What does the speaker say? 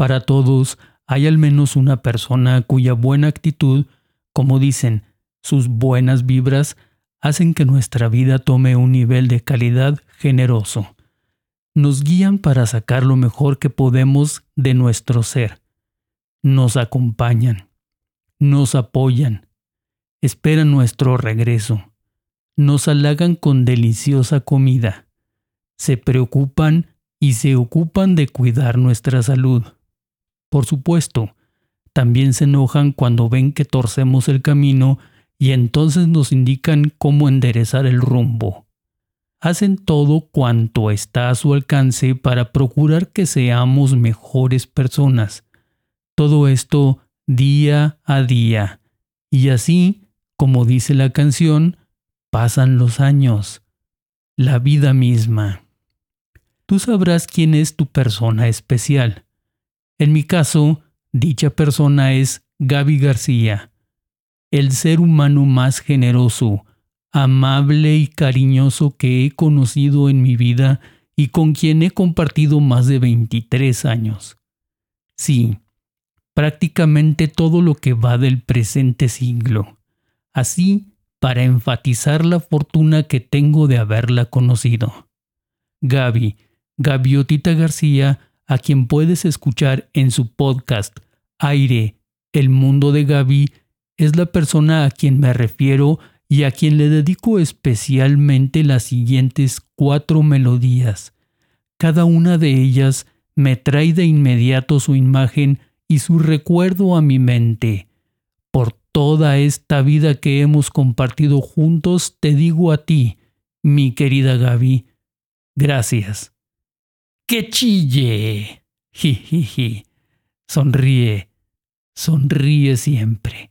Para todos hay al menos una persona cuya buena actitud, como dicen, sus buenas vibras, hacen que nuestra vida tome un nivel de calidad generoso. Nos guían para sacar lo mejor que podemos de nuestro ser. Nos acompañan, nos apoyan, esperan nuestro regreso, nos halagan con deliciosa comida, se preocupan y se ocupan de cuidar nuestra salud. Por supuesto, también se enojan cuando ven que torcemos el camino y entonces nos indican cómo enderezar el rumbo. Hacen todo cuanto está a su alcance para procurar que seamos mejores personas. Todo esto día a día. Y así, como dice la canción, pasan los años, la vida misma. Tú sabrás quién es tu persona especial. En mi caso, dicha persona es Gaby García el ser humano más generoso, amable y cariñoso que he conocido en mi vida y con quien he compartido más de 23 años. Sí, prácticamente todo lo que va del presente siglo. Así, para enfatizar la fortuna que tengo de haberla conocido. Gaby, Gaviotita García, a quien puedes escuchar en su podcast Aire, El Mundo de Gaby, es la persona a quien me refiero y a quien le dedico especialmente las siguientes cuatro melodías. Cada una de ellas me trae de inmediato su imagen y su recuerdo a mi mente. Por toda esta vida que hemos compartido juntos, te digo a ti, mi querida Gaby, gracias. ¡Qué chille! Jijiji. Sonríe, sonríe siempre.